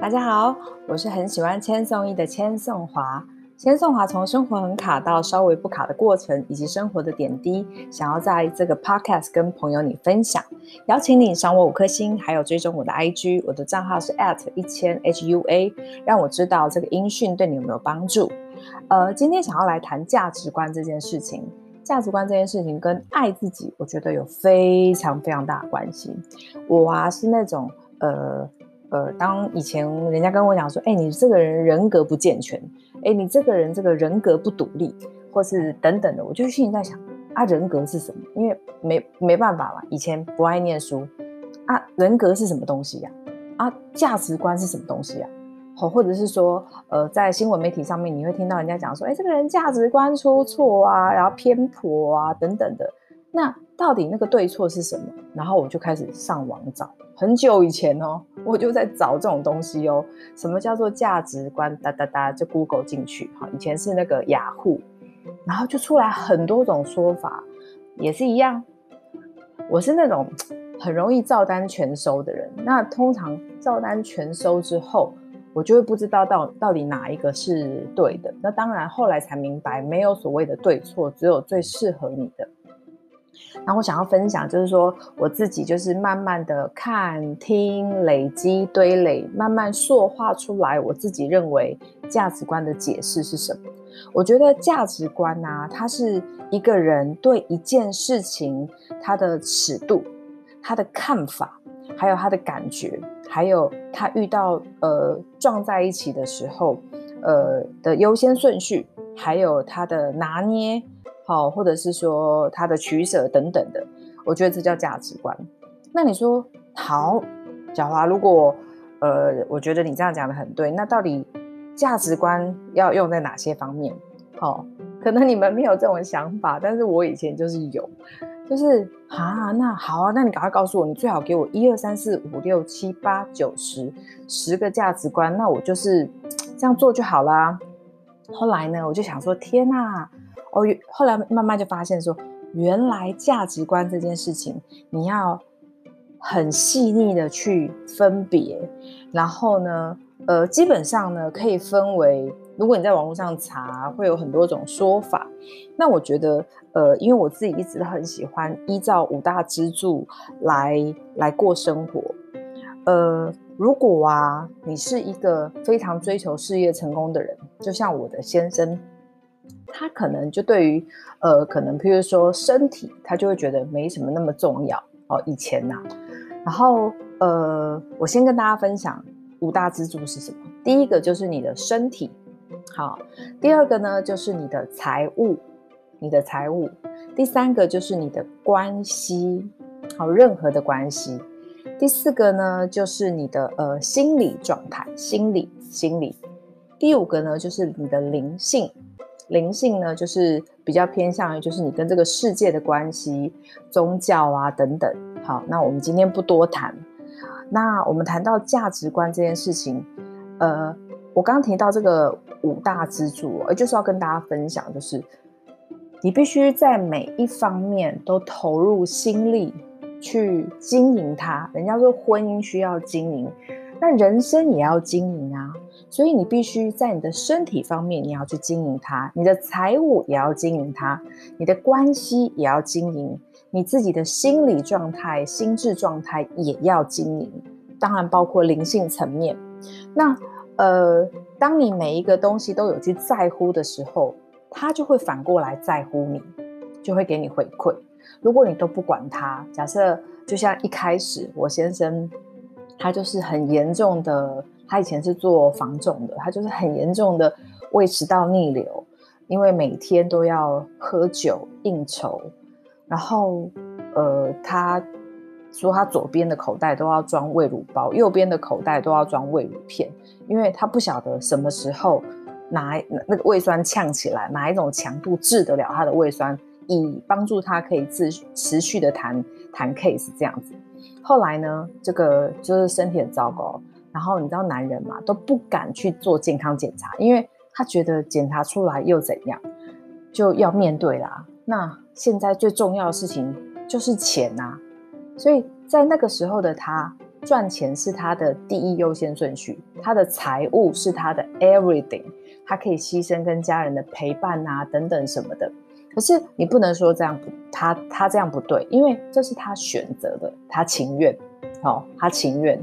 大家好，我是很喜欢千颂伊的千颂华。千颂华从生活很卡到稍微不卡的过程，以及生活的点滴，想要在这个 podcast 跟朋友你分享。邀请你赏我五颗星，还有追踪我的 IG，我的账号是 at 一千 HUA，让我知道这个音讯对你有没有帮助。呃，今天想要来谈价值观这件事情。价值观这件事情跟爱自己，我觉得有非常非常大的关系。我啊是那种呃。呃，当以前人家跟我讲说，哎，你这个人人格不健全，哎，你这个人这个人格不独立，或是等等的，我就心里在想，啊，人格是什么？因为没没办法嘛，以前不爱念书，啊，人格是什么东西呀？啊？啊，价值观是什么东西呀？或者是说，呃，在新闻媒体上面，你会听到人家讲说，哎，这个人价值观出错啊，然后偏颇啊，等等的。那到底那个对错是什么？然后我就开始上网找，很久以前哦，我就在找这种东西哦。什么叫做价值观？哒哒哒，就 Google 进去哈。以前是那个雅虎，然后就出来很多种说法，也是一样。我是那种很容易照单全收的人。那通常照单全收之后，我就会不知道到到底哪一个是对的。那当然后来才明白，没有所谓的对错，只有最适合你的。然后我想要分享，就是说我自己就是慢慢的看、听、累积、堆垒，慢慢塑化出来我自己认为价值观的解释是什么。我觉得价值观啊，它是一个人对一件事情他的尺度、他的看法，还有他的感觉，还有他遇到呃撞在一起的时候，呃的优先顺序，还有他的拿捏。好，或者是说他的取舍等等的，我觉得这叫价值观。那你说好，小华，如果呃，我觉得你这样讲的很对，那到底价值观要用在哪些方面？好，可能你们没有这种想法，但是我以前就是有，就是啊，那好啊，那你赶快告诉我，你最好给我一二三四五六七八九十十个价值观，那我就是这样做就好啦。后来呢，我就想说，天哪！哦，后来慢慢就发现说，原来价值观这件事情，你要很细腻的去分别，然后呢，呃，基本上呢，可以分为，如果你在网络上查，会有很多种说法。那我觉得，呃，因为我自己一直都很喜欢依照五大支柱来来过生活。呃，如果啊，你是一个非常追求事业成功的人，就像我的先生。他可能就对于，呃，可能譬如说身体，他就会觉得没什么那么重要哦。以前呐、然后呃，我先跟大家分享五大支柱是什么。第一个就是你的身体，好。第二个呢就是你的财务，你的财务。第三个就是你的关系，好，任何的关系。第四个呢就是你的呃心理状态，心理心理。第五个呢就是你的灵性。灵性呢，就是比较偏向于，就是你跟这个世界的关系、宗教啊等等。好，那我们今天不多谈。那我们谈到价值观这件事情，呃，我刚刚提到这个五大支柱，就是要跟大家分享，就是你必须在每一方面都投入心力去经营它。人家说婚姻需要经营，那人生也要经营啊。所以你必须在你的身体方面，你要去经营它；你的财务也要经营它；你的关系也要经营；你自己的心理状态、心智状态也要经营。当然，包括灵性层面。那呃，当你每一个东西都有去在乎的时候，它就会反过来在乎你，就会给你回馈。如果你都不管它，假设就像一开始我先生，他就是很严重的。他以前是做房仲的，他就是很严重的胃食道逆流，因为每天都要喝酒应酬，然后呃，他说他左边的口袋都要装胃乳包，右边的口袋都要装胃乳片，因为他不晓得什么时候哪那个胃酸呛起来，哪一种强度治得了他的胃酸，以帮助他可以自持续的谈谈 case 这样子。后来呢，这个就是身体很糟糕。然后你知道男人嘛，都不敢去做健康检查，因为他觉得检查出来又怎样，就要面对啦。那现在最重要的事情就是钱呐，所以在那个时候的他，赚钱是他的第一优先顺序，他的财务是他的 everything，他可以牺牲跟家人的陪伴啊等等什么的。可是你不能说这样不，他他这样不对，因为这是他选择的，他情愿，哦，他情愿，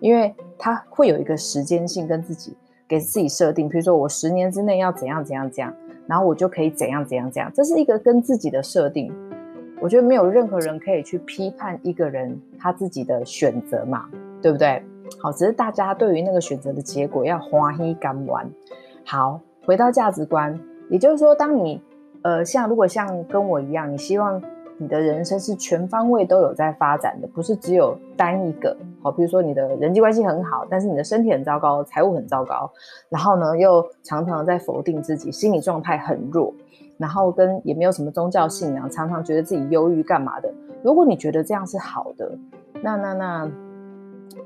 因为他会有一个时间性跟自己给自己设定，比如说我十年之内要怎样怎样怎样，然后我就可以怎样怎样怎样，这是一个跟自己的设定。我觉得没有任何人可以去批判一个人他自己的选择嘛，对不对？好，只是大家对于那个选择的结果要欢喜甘愿。好，回到价值观，也就是说，当你呃像如果像跟我一样，你希望你的人生是全方位都有在发展的，不是只有单一个。好，比如说你的人际关系很好，但是你的身体很糟糕，财务很糟糕，然后呢又常常在否定自己，心理状态很弱。然后跟也没有什么宗教信仰，常常觉得自己忧郁干嘛的。如果你觉得这样是好的，那那那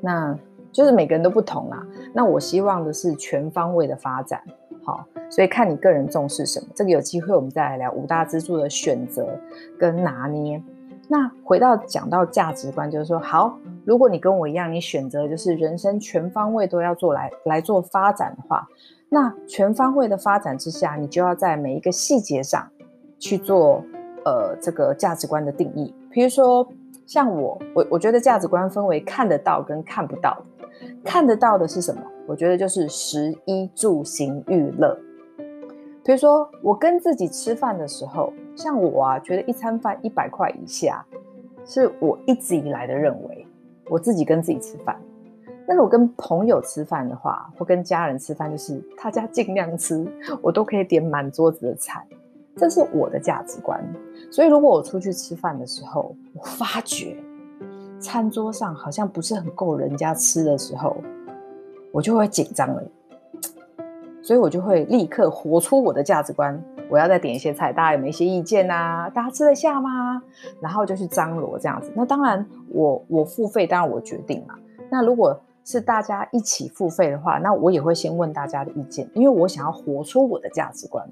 那就是每个人都不同啦。那我希望的是全方位的发展，好，所以看你个人重视什么。这个有机会我们再来聊五大支柱的选择跟拿捏。那回到讲到价值观，就是说，好，如果你跟我一样，你选择就是人生全方位都要做来来做发展的话。那全方位的发展之下，你就要在每一个细节上去做，呃，这个价值观的定义。比如说，像我，我我觉得价值观分为看得到跟看不到。看得到的是什么？我觉得就是食衣住行娱乐。比如说，我跟自己吃饭的时候，像我啊，觉得一餐饭一百块以下，是我一直以来的认为，我自己跟自己吃饭。那我跟朋友吃饭的话，或跟家人吃饭，就是大家尽量吃，我都可以点满桌子的菜，这是我的价值观。所以如果我出去吃饭的时候，我发觉餐桌上好像不是很够人家吃的时候，我就会紧张了。所以我就会立刻活出我的价值观，我要再点一些菜，大家有没有一些意见啊？大家吃得下吗？然后就去张罗这样子。那当然我，我付费，当然我决定嘛。那如果是大家一起付费的话，那我也会先问大家的意见，因为我想要活出我的价值观。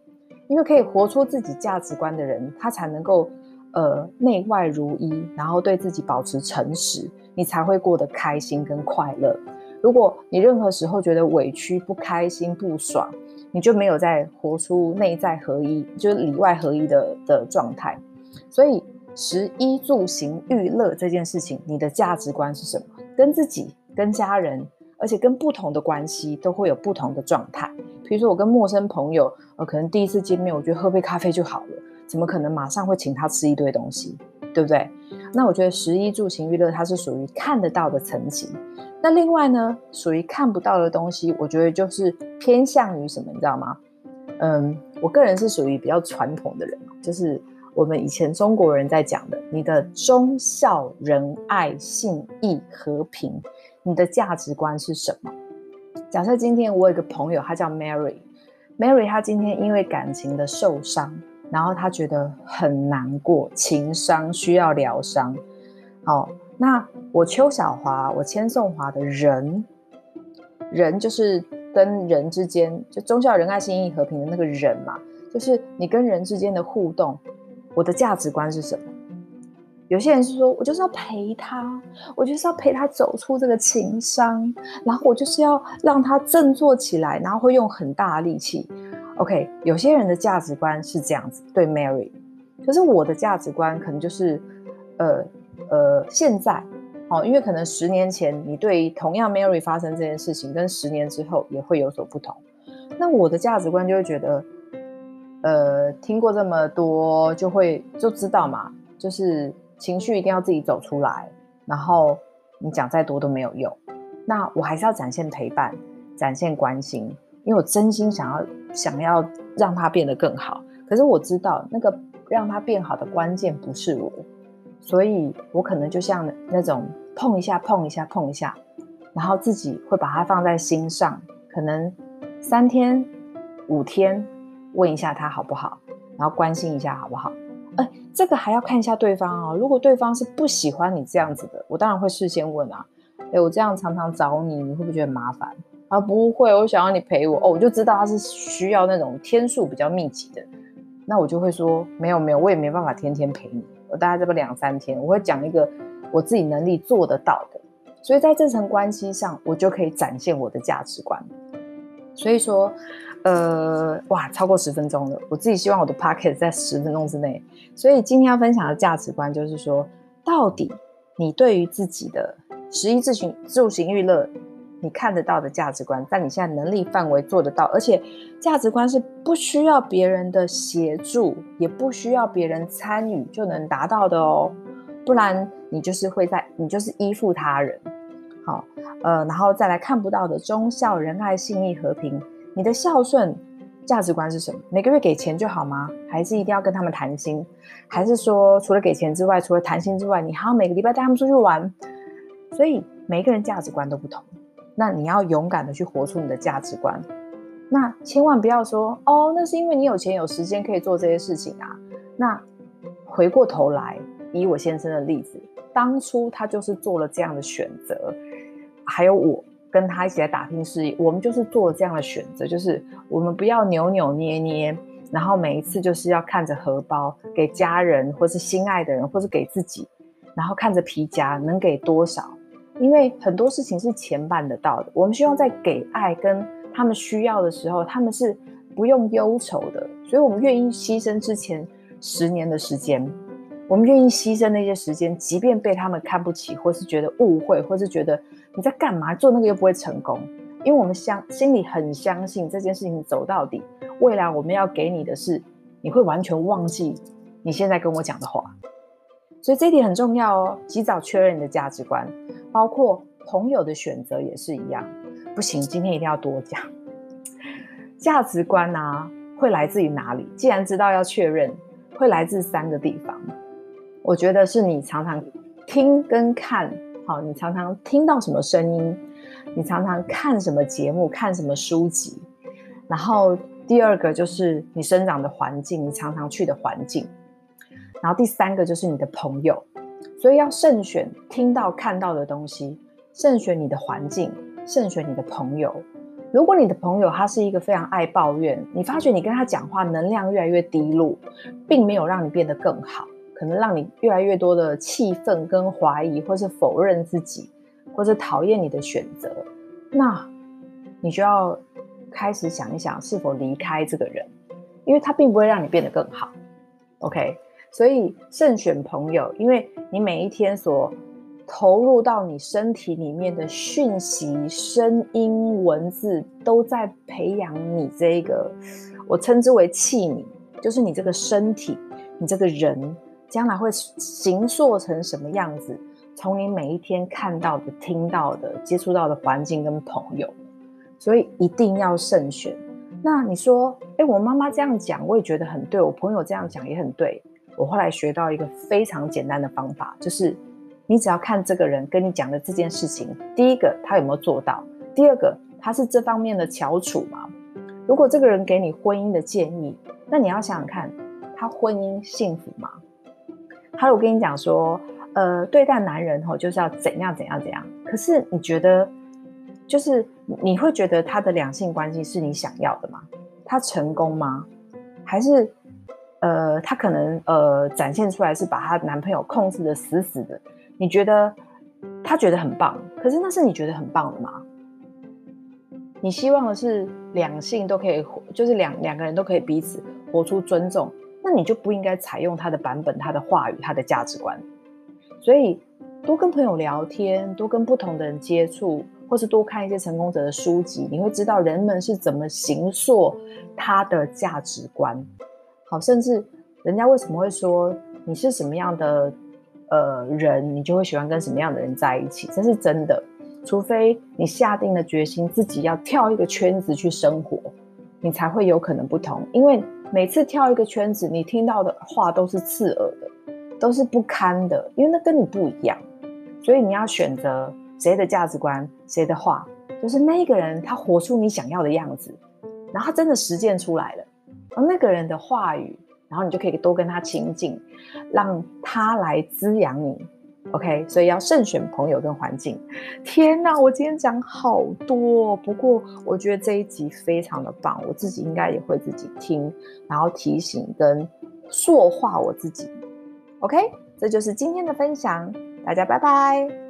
因为可以活出自己价值观的人，他才能够呃内外如一，然后对自己保持诚实，你才会过得开心跟快乐。如果你任何时候觉得委屈、不开心、不爽，你就没有在活出内在合一，就是里外合一的的状态。所以食衣住行娱乐这件事情，你的价值观是什么？跟自己。跟家人，而且跟不同的关系都会有不同的状态。比如说，我跟陌生朋友，呃，可能第一次见面，我觉得喝杯咖啡就好了，怎么可能马上会请他吃一堆东西，对不对？那我觉得十一住行娱乐，它是属于看得到的层级。那另外呢，属于看不到的东西，我觉得就是偏向于什么，你知道吗？嗯，我个人是属于比较传统的人，就是我们以前中国人在讲的，你的忠孝仁爱信义和平。你的价值观是什么？假设今天我有一个朋友，他叫 Mary，Mary 她今天因为感情的受伤，然后他觉得很难过，情伤需要疗伤。好，那我邱小华，我千颂华的人，人就是跟人之间就忠孝仁爱信义和平的那个人嘛，就是你跟人之间的互动，我的价值观是什么？有些人是说，我就是要陪他，我就是要陪他走出这个情伤，然后我就是要让他振作起来，然后会用很大的力气。OK，有些人的价值观是这样子，对 Mary，可是我的价值观可能就是，呃呃，现在哦，因为可能十年前你对同样 Mary 发生这件事情，跟十年之后也会有所不同。那我的价值观就会觉得，呃，听过这么多，就会就知道嘛，就是。情绪一定要自己走出来，然后你讲再多都没有用。那我还是要展现陪伴，展现关心，因为我真心想要想要让他变得更好。可是我知道那个让他变好的关键不是我，所以我可能就像那种碰一下碰一下碰一下，然后自己会把它放在心上，可能三天五天问一下他好不好，然后关心一下好不好。哎，这个还要看一下对方哦。如果对方是不喜欢你这样子的，我当然会事先问啊。哎，我这样常常找你，你会不会觉得很麻烦？啊，不会，我想要你陪我。哦，我就知道他是需要那种天数比较密集的，那我就会说没有没有，我也没办法天天陪你。我大概这个两三天，我会讲一个我自己能力做得到的。所以在这层关系上，我就可以展现我的价值观。所以说，呃，哇，超过十分钟了，我自己希望我的 podcast 在十分钟之内。所以今天要分享的价值观就是说，到底你对于自己的食衣住行、住行娱乐，你看得到的价值观，在你现在能力范围做得到，而且价值观是不需要别人的协助，也不需要别人参与就能达到的哦。不然你就是会在，你就是依附他人。好，呃，然后再来看不到的忠孝仁爱信义和平，你的孝顺价值观是什么？每个月给钱就好吗？还是一定要跟他们谈心？还是说除了给钱之外，除了谈心之外，你还要每个礼拜带他们出去玩？所以每个人价值观都不同，那你要勇敢的去活出你的价值观。那千万不要说哦，那是因为你有钱有时间可以做这些事情啊。那回过头来，以我先生的例子，当初他就是做了这样的选择。还有我跟他一起来打拼事业，我们就是做了这样的选择，就是我们不要扭扭捏捏，然后每一次就是要看着荷包，给家人或是心爱的人，或是给自己，然后看着皮夹能给多少，因为很多事情是钱办得到的。我们希望在给爱跟他们需要的时候，他们是不用忧愁的，所以我们愿意牺牲之前十年的时间，我们愿意牺牲那些时间，即便被他们看不起，或是觉得误会，或是觉得。你在干嘛？做那个又不会成功，因为我们相心里很相信这件事情走到底，未来我们要给你的是，你会完全忘记你现在跟我讲的话，所以这一点很重要哦。及早确认你的价值观，包括朋友的选择也是一样。不行，今天一定要多讲价值观啊，会来自于哪里？既然知道要确认，会来自三个地方。我觉得是你常常听跟看。好，你常常听到什么声音？你常常看什么节目？看什么书籍？然后第二个就是你生长的环境，你常常去的环境。然后第三个就是你的朋友。所以要慎选听到看到的东西，慎选你的环境，慎选你的朋友。如果你的朋友他是一个非常爱抱怨，你发觉你跟他讲话能量越来越低落，并没有让你变得更好。可能让你越来越多的气愤跟怀疑，或是否认自己，或是讨厌你的选择，那你就要开始想一想是否离开这个人，因为他并不会让你变得更好。OK，所以慎选朋友，因为你每一天所投入到你身体里面的讯息、声音、文字，都在培养你这个我称之为器皿，就是你这个身体，你这个人。将来会形塑成什么样子？从你每一天看到的、听到的、接触到的环境跟朋友，所以一定要慎选。那你说，诶，我妈妈这样讲，我也觉得很对；我朋友这样讲也很对。我后来学到一个非常简单的方法，就是你只要看这个人跟你讲的这件事情，第一个他有没有做到，第二个他是这方面的翘楚吗？如果这个人给你婚姻的建议，那你要想想看，他婚姻幸福吗？他有跟你讲说，呃，对待男人吼就是要怎样怎样怎样。可是你觉得，就是你会觉得他的两性关系是你想要的吗？他成功吗？还是，呃，他可能呃展现出来是把他男朋友控制得死死的？你觉得他觉得很棒，可是那是你觉得很棒的吗？你希望的是两性都可以，就是两两个人都可以彼此活出尊重。那你就不应该采用他的版本、他的话语、他的价值观。所以，多跟朋友聊天，多跟不同的人接触，或是多看一些成功者的书籍，你会知道人们是怎么形塑他的价值观。好，甚至人家为什么会说你是什么样的呃人，你就会喜欢跟什么样的人在一起，这是真的。除非你下定了决心，自己要跳一个圈子去生活，你才会有可能不同，因为。每次跳一个圈子，你听到的话都是刺耳的，都是不堪的，因为那跟你不一样。所以你要选择谁的价值观，谁的话，就是那个人他活出你想要的样子，然后他真的实践出来了，那个人的话语，然后你就可以多跟他亲近，让他来滋养你。OK，所以要慎选朋友跟环境。天哪，我今天讲好多，不过我觉得这一集非常的棒，我自己应该也会自己听，然后提醒跟塑化我自己。OK，这就是今天的分享，大家拜拜。